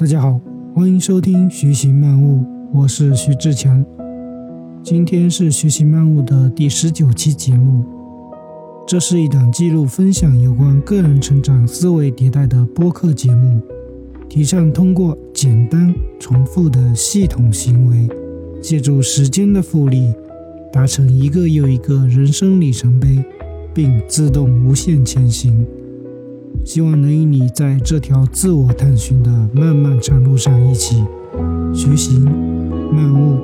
大家好，欢迎收听《学习漫悟》，我是徐志强。今天是《学习漫悟》的第十九期节目。这是一档记录分享有关个人成长、思维迭代的播客节目，提倡通过简单重复的系统行为，借助时间的复利，达成一个又一个人生里程碑，并自动无限前行。希望能与你在这条自我探寻的漫漫长路上一起徐行漫悟。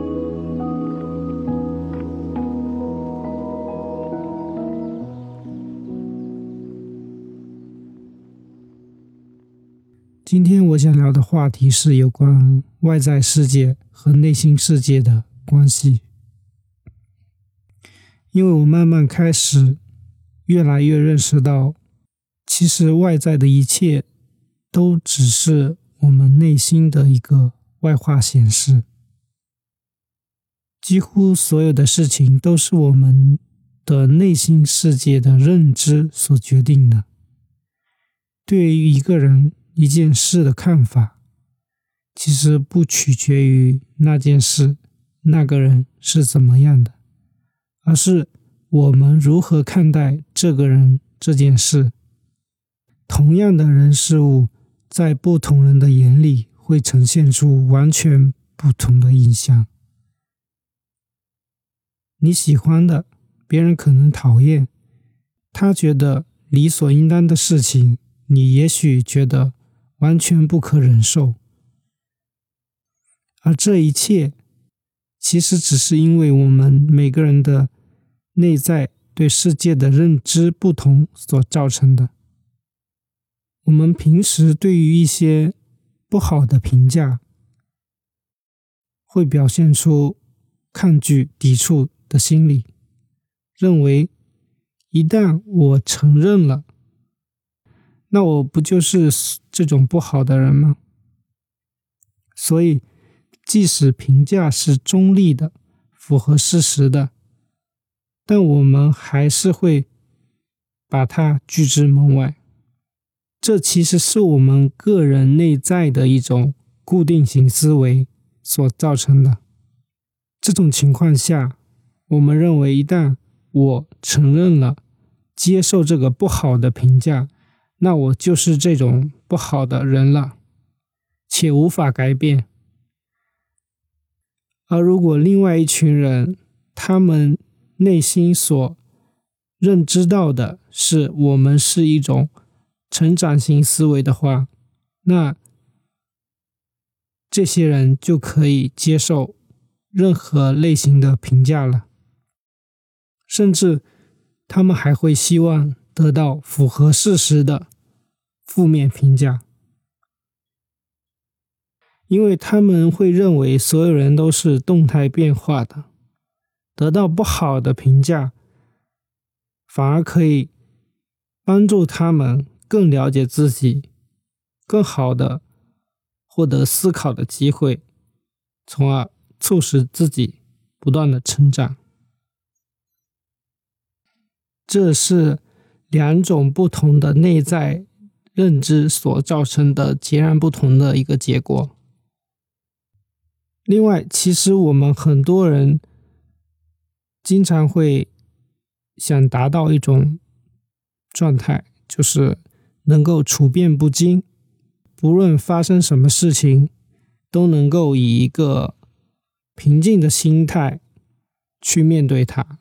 今天我想聊的话题是有关外在世界和内心世界的关系，因为我慢慢开始越来越认识到。其实外在的一切，都只是我们内心的一个外化显示。几乎所有的事情都是我们的内心世界的认知所决定的。对于一个人、一件事的看法，其实不取决于那件事、那个人是怎么样的，而是我们如何看待这个人、这件事。同样的人事物，在不同人的眼里，会呈现出完全不同的印象。你喜欢的，别人可能讨厌；他觉得理所应当的事情，你也许觉得完全不可忍受。而这一切，其实只是因为我们每个人的内在对世界的认知不同所造成的。我们平时对于一些不好的评价，会表现出抗拒、抵触的心理，认为一旦我承认了，那我不就是这种不好的人吗？所以，即使评价是中立的、符合事实的，但我们还是会把它拒之门外。这其实是我们个人内在的一种固定型思维所造成的。这种情况下，我们认为一旦我承认了、接受这个不好的评价，那我就是这种不好的人了，且无法改变。而如果另外一群人，他们内心所认知到的是我们是一种。成长型思维的话，那这些人就可以接受任何类型的评价了，甚至他们还会希望得到符合事实的负面评价，因为他们会认为所有人都是动态变化的，得到不好的评价反而可以帮助他们。更了解自己，更好的获得思考的机会，从而促使自己不断的成长。这是两种不同的内在认知所造成的截然不同的一个结果。另外，其实我们很多人经常会想达到一种状态，就是。能够处变不惊，不论发生什么事情，都能够以一个平静的心态去面对它。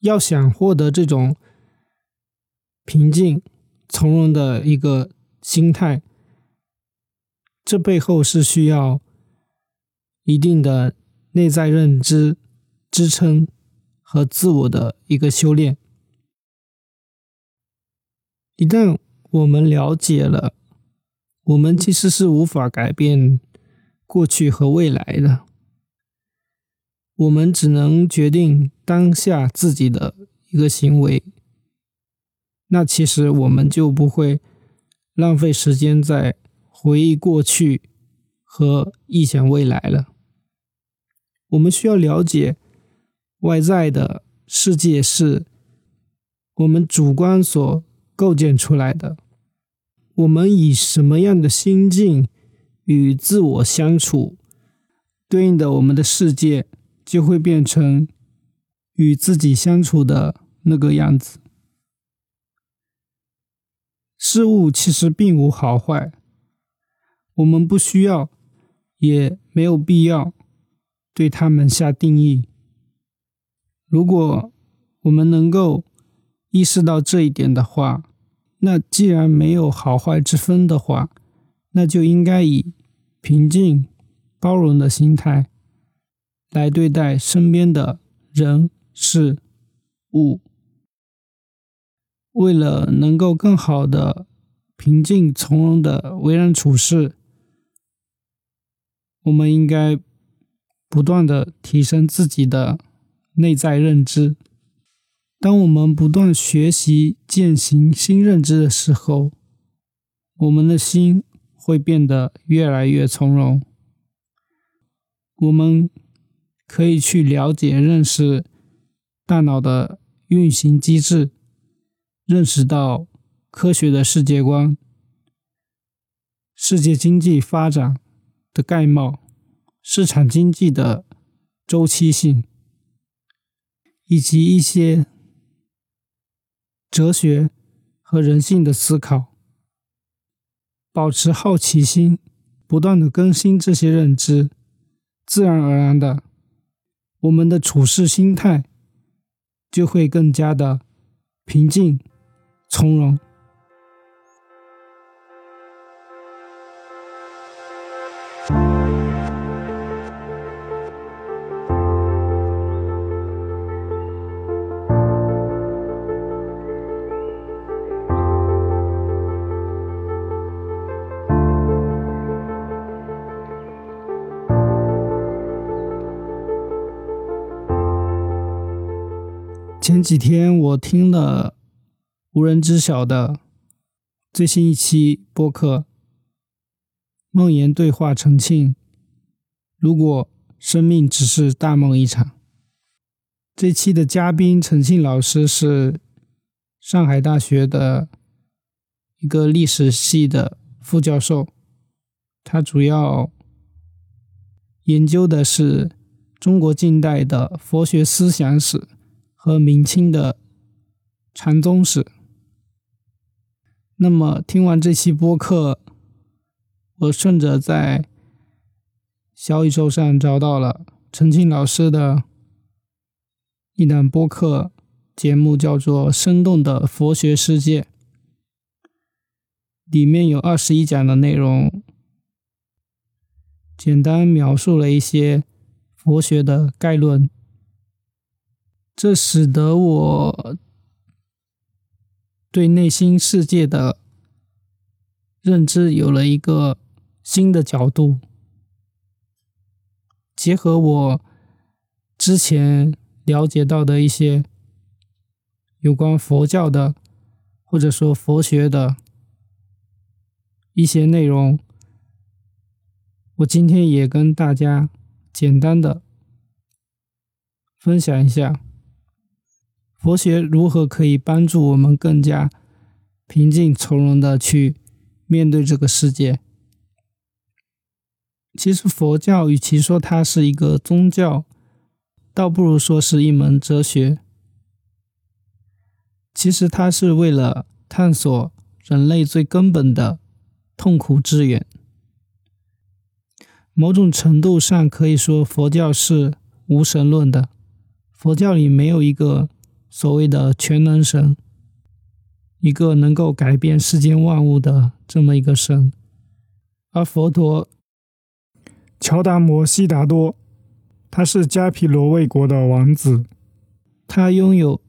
要想获得这种平静、从容的一个心态，这背后是需要一定的内在认知支撑和自我的一个修炼。一旦我们了解了，我们其实是无法改变过去和未来的，我们只能决定当下自己的一个行为。那其实我们就不会浪费时间在回忆过去和臆想未来了。我们需要了解外在的世界是我们主观所。构建出来的，我们以什么样的心境与自我相处，对应的我们的世界就会变成与自己相处的那个样子。事物其实并无好坏，我们不需要，也没有必要对他们下定义。如果我们能够意识到这一点的话，那既然没有好坏之分的话，那就应该以平静、包容的心态来对待身边的人事物。为了能够更好的平静从容的为人处事，我们应该不断的提升自己的内在认知。当我们不断学习践行新认知的时候，我们的心会变得越来越从容。我们可以去了解、认识大脑的运行机制，认识到科学的世界观、世界经济发展的概貌、市场经济的周期性，以及一些。哲学和人性的思考，保持好奇心，不断的更新这些认知，自然而然的，我们的处事心态就会更加的平静从容。几天我听了无人知晓的最新一期播客《梦言对话重庆》。如果生命只是大梦一场，这期的嘉宾陈庆老师是上海大学的一个历史系的副教授，他主要研究的是中国近代的佛学思想史。和明清的禅宗史。那么听完这期播客，我顺着在小宇宙上找到了陈庆老师的一档播客节目，叫做《生动的佛学世界》，里面有二十一讲的内容，简单描述了一些佛学的概论。这使得我对内心世界的认知有了一个新的角度。结合我之前了解到的一些有关佛教的，或者说佛学的一些内容，我今天也跟大家简单的分享一下。佛学如何可以帮助我们更加平静从容的去面对这个世界？其实佛教与其说它是一个宗教，倒不如说是一门哲学。其实它是为了探索人类最根本的痛苦之源。某种程度上可以说，佛教是无神论的。佛教里没有一个。所谓的全能神，一个能够改变世间万物的这么一个神，而佛陀乔达摩悉达多，他是迦毗罗卫国的王子，他拥有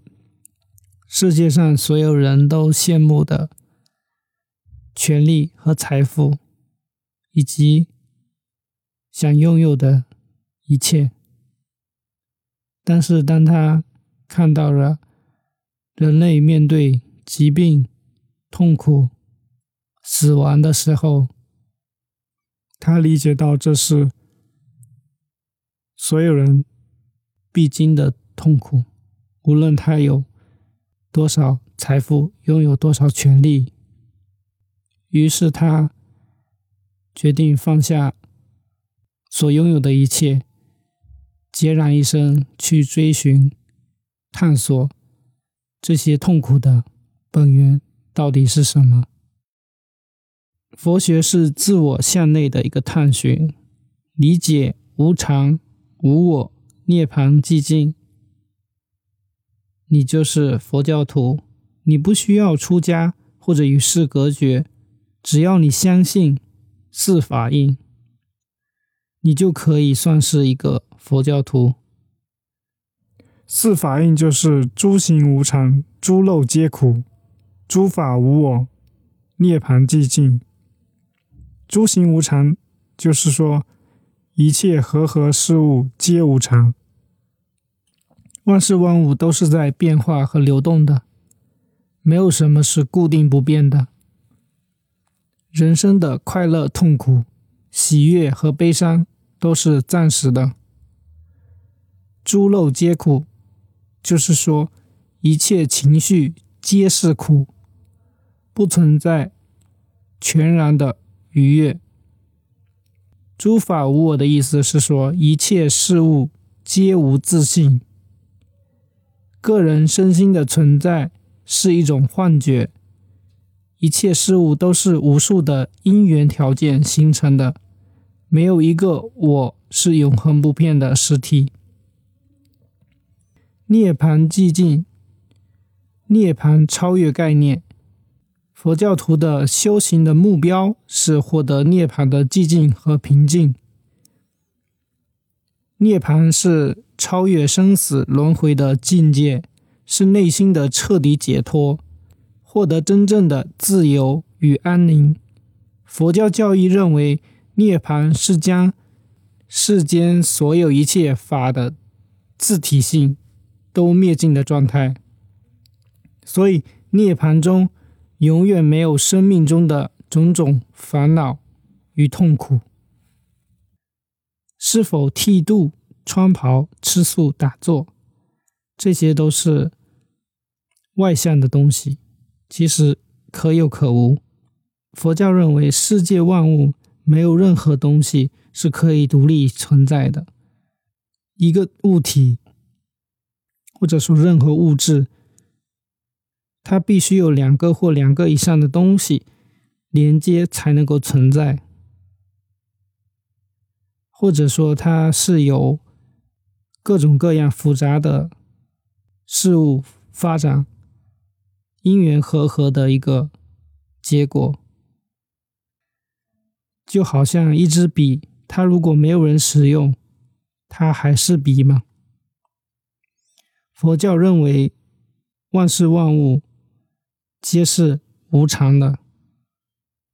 世界上所有人都羡慕的权力和财富，以及想拥有的一切，但是当他看到了人类面对疾病、痛苦、死亡的时候，他理解到这是所有人必经的痛苦。无论他有多少财富，拥有多少权利，于是他决定放下所拥有的一切，孑然一身去追寻、探索这些痛苦的本源到底是什么。佛学是自我向内的一个探寻，理解无常、无我、涅槃寂静。你就是佛教徒，你不需要出家或者与世隔绝，只要你相信四法印，你就可以算是一个佛教徒。四法印就是诸行无常，诸漏皆苦，诸法无我，涅槃寂静。诸行无常，就是说一切和合事物皆无常。万事万物都是在变化和流动的，没有什么是固定不变的。人生的快乐、痛苦、喜悦和悲伤都是暂时的。诸漏皆苦，就是说一切情绪皆是苦，不存在全然的愉悦。诸法无我的意思是说，一切事物皆无自性。个人身心的存在是一种幻觉，一切事物都是无数的因缘条件形成的，没有一个我是永恒不变的实体。涅槃寂静，涅槃超越概念。佛教徒的修行的目标是获得涅槃的寂静和平静。涅槃是超越生死轮回的境界，是内心的彻底解脱，获得真正的自由与安宁。佛教教义认为，涅槃是将世间所有一切法的自体性都灭尽的状态，所以涅槃中永远没有生命中的种种烦恼与痛苦。是否剃度、穿袍、吃素、打坐，这些都是外向的东西，其实可有可无。佛教认为，世界万物没有任何东西是可以独立存在的。一个物体，或者说任何物质，它必须有两个或两个以上的东西连接才能够存在。或者说，它是由各种各样复杂的事物发展因缘和合的一个结果，就好像一支笔，它如果没有人使用，它还是笔吗？佛教认为，万事万物皆是无常的，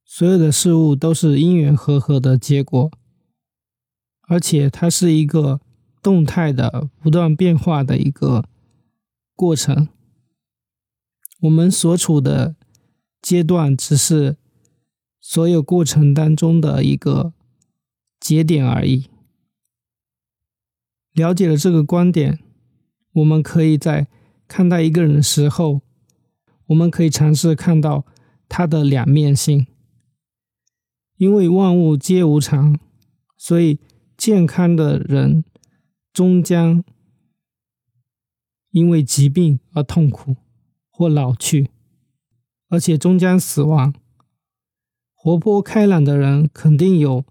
所有的事物都是因缘和合的结果。而且它是一个动态的、不断变化的一个过程。我们所处的阶段只是所有过程当中的一个节点而已。了解了这个观点，我们可以在看待一个人的时候，我们可以尝试看到他的两面性。因为万物皆无常，所以。健康的人终将因为疾病而痛苦或老去，而且终将死亡。活泼开朗的人肯定有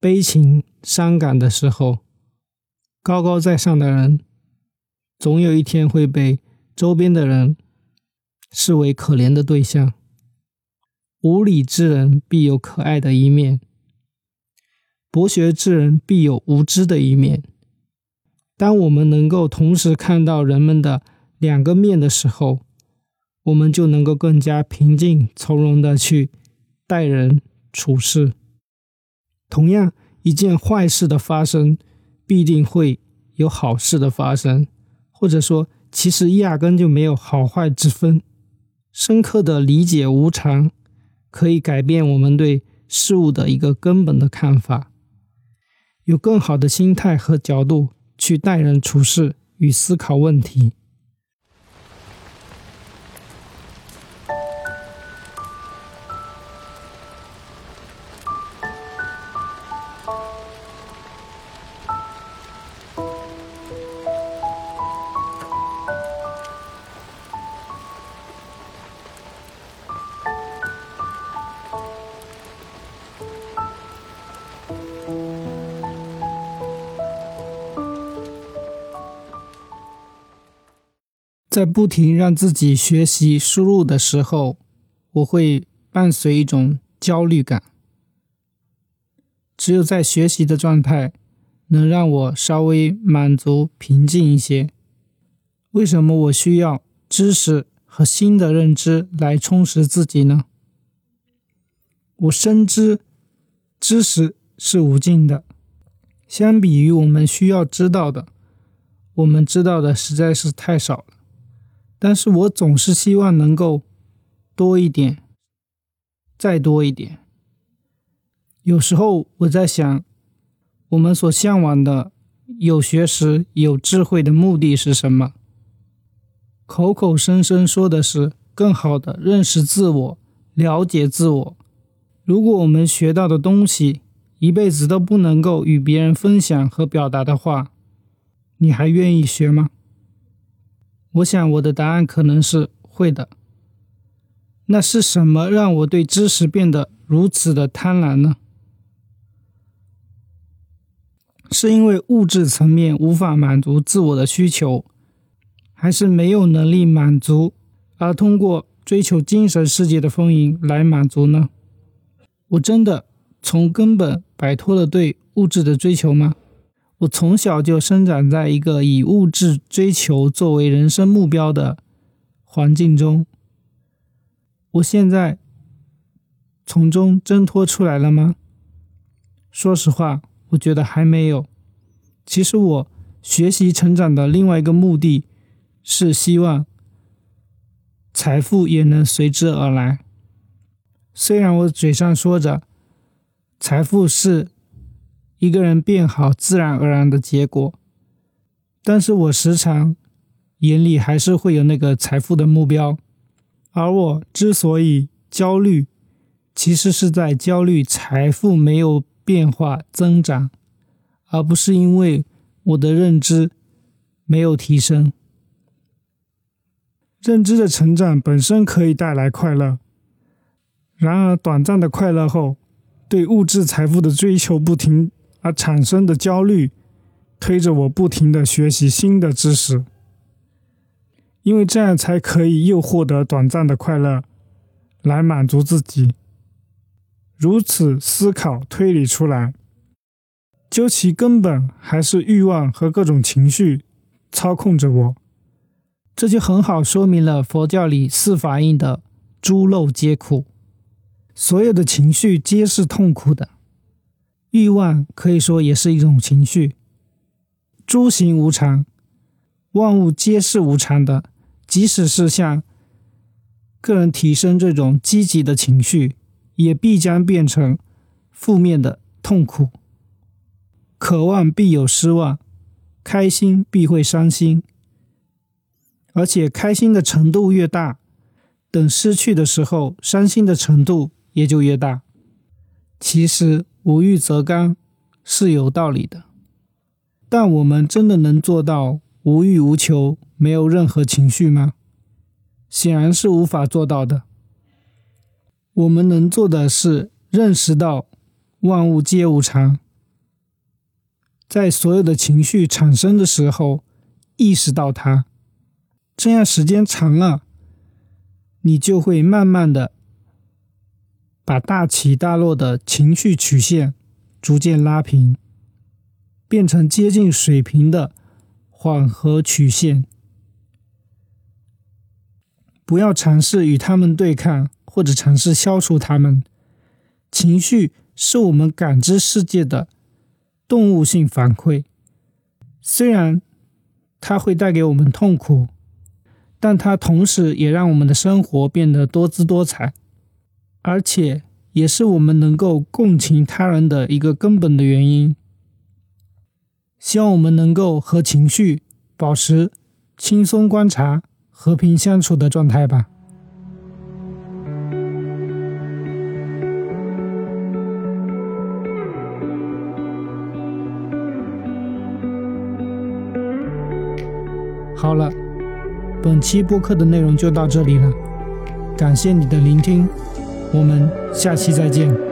悲情伤感的时候，高高在上的人总有一天会被周边的人视为可怜的对象。无理之人必有可爱的一面。博学之人必有无知的一面。当我们能够同时看到人们的两个面的时候，我们就能够更加平静从容的去待人处事。同样，一件坏事的发生，必定会有好事的发生，或者说，其实压根就没有好坏之分。深刻的理解无常，可以改变我们对事物的一个根本的看法。有更好的心态和角度去待人处事与思考问题。在不停让自己学习输入的时候，我会伴随一种焦虑感。只有在学习的状态，能让我稍微满足、平静一些。为什么我需要知识和新的认知来充实自己呢？我深知知识是无尽的，相比于我们需要知道的，我们知道的实在是太少了。但是我总是希望能够多一点，再多一点。有时候我在想，我们所向往的有学识、有智慧的目的是什么？口口声声说的是更好的认识自我、了解自我。如果我们学到的东西一辈子都不能够与别人分享和表达的话，你还愿意学吗？我想我的答案可能是会的。那是什么让我对知识变得如此的贪婪呢？是因为物质层面无法满足自我的需求，还是没有能力满足，而通过追求精神世界的丰盈来满足呢？我真的从根本摆脱了对物质的追求吗？我从小就生长在一个以物质追求作为人生目标的环境中。我现在从中挣脱出来了吗？说实话，我觉得还没有。其实我学习成长的另外一个目的，是希望财富也能随之而来。虽然我嘴上说着财富是。一个人变好，自然而然的结果。但是我时常眼里还是会有那个财富的目标，而我之所以焦虑，其实是在焦虑财富没有变化增长，而不是因为我的认知没有提升。认知的成长本身可以带来快乐，然而短暂的快乐后，对物质财富的追求不停。而产生的焦虑，推着我不停的学习新的知识，因为这样才可以又获得短暂的快乐，来满足自己。如此思考推理出来，究其根本还是欲望和各种情绪操控着我。这就很好说明了佛教里四法印的“诸漏皆苦”，所有的情绪皆是痛苦的。欲望可以说也是一种情绪。诸行无常，万物皆是无常的。即使是向个人提升这种积极的情绪，也必将变成负面的痛苦。渴望必有失望，开心必会伤心。而且开心的程度越大，等失去的时候，伤心的程度也就越大。其实。无欲则刚是有道理的，但我们真的能做到无欲无求、没有任何情绪吗？显然是无法做到的。我们能做的是认识到万物皆无常，在所有的情绪产生的时候意识到它，这样时间长了，你就会慢慢的。把大起大落的情绪曲线逐渐拉平，变成接近水平的缓和曲线。不要尝试与他们对抗，或者尝试消除他们。情绪是我们感知世界的动物性反馈，虽然它会带给我们痛苦，但它同时也让我们的生活变得多姿多彩。而且也是我们能够共情他人的一个根本的原因。希望我们能够和情绪保持轻松观察、和平相处的状态吧。好了，本期播客的内容就到这里了，感谢你的聆听。我们下期再见。